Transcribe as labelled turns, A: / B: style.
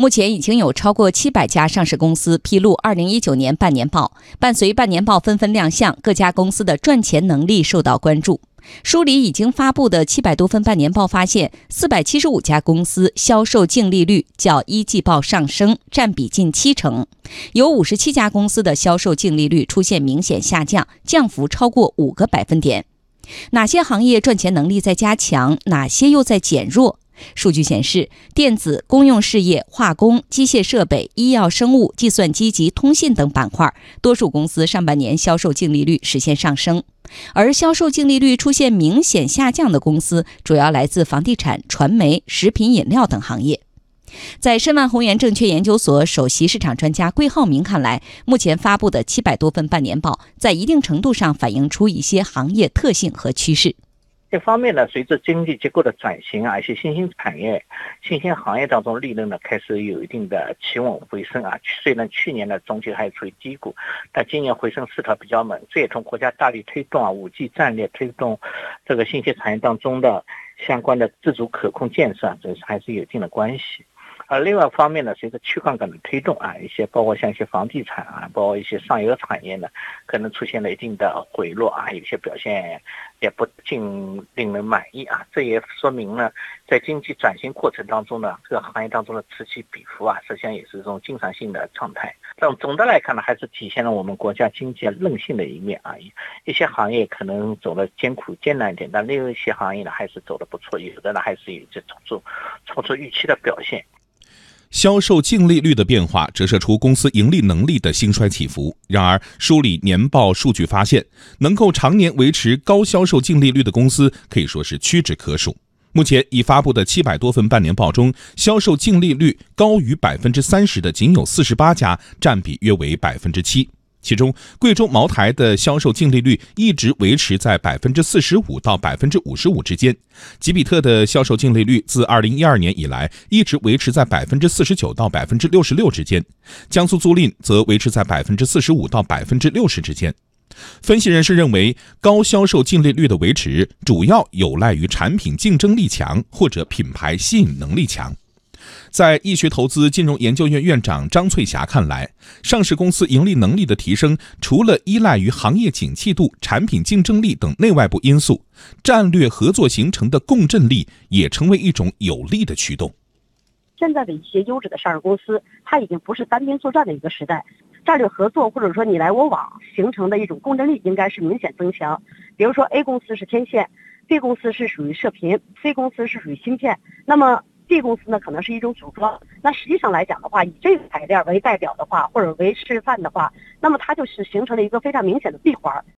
A: 目前已经有超过七百家上市公司披露二零一九年半年报，伴随半年报纷纷亮相，各家公司的赚钱能力受到关注。梳理已经发布的七百多份半年报发现，四百七十五家公司销售净利率较一季报上升，占比近七成；有五十七家公司的销售净利率出现明显下降，降幅超过五个百分点。哪些行业赚钱能力在加强，哪些又在减弱？数据显示，电子、公用事业、化工、机械设备、医药生物、计算机及通信等板块，多数公司上半年销售净利率实现上升，而销售净利率出现明显下降的公司，主要来自房地产、传媒、食品饮料等行业。在申万宏源证券研究所首席市场专家桂浩明看来，目前发布的七百多份半年报，在一定程度上反映出一些行业特性和趋势。
B: 一方面呢，随着经济结构的转型啊，一些新兴产业、新兴行业当中利润呢开始有一定的企稳回升啊。虽然去年呢总体还处于低谷，但今年回升势头比较猛。这也同国家大力推动啊五 G 战略推动这个信息产业当中的相关的自主可控建设，这是还是有一定的关系。而另外一方面呢，随着去杠杆的推动啊，一些包括像一些房地产啊，包括一些上游产业呢，可能出现了一定的回落啊，有些表现也不尽令人满意啊。这也说明了，在经济转型过程当中呢，这个行业当中的此起彼伏啊，实际上也是一种经常性的状态。总总的来看呢，还是体现了我们国家经济韧性的一面啊。一些行业可能走的艰苦艰难一点，但另一些行业呢，还是走的不错，有的呢还是有这超出超出预期的表现。
C: 销售净利率的变化折射出公司盈利能力的兴衰起伏。然而，梳理年报数据发现，能够常年维持高销售净利率的公司可以说是屈指可数。目前已发布的七百多份半年报中，销售净利率高于百分之三十的仅有四十八家，占比约为百分之七。其中，贵州茅台的销售净利率一直维持在百分之四十五到百分之五十五之间；吉比特的销售净利率自二零一二年以来一直维持在百分之四十九到百分之六十六之间；江苏租赁则维持在百分之四十五到百分之六十之间。分析人士认为，高销售净利率的维持主要有赖于产品竞争力强或者品牌吸引能力强。在易学投资金融研究院院长张翠霞看来，上市公司盈利能力的提升，除了依赖于行业景气度、产品竞争力等内外部因素，战略合作形成的共振力也成为一种有力的驱动。
D: 现在的一些优质的上市公司，它已经不是单兵作战的一个时代，战略合作或者说你来我往形成的一种共振力应该是明显增强。比如说 A 公司是天线，B 公司是属于射频，C 公司是属于芯片，那么。B 公司呢，可能是一种组装。那实际上来讲的话，以这个材料为代表的话，或者为示范的话，那么它就是形成了一个非常明显的闭环。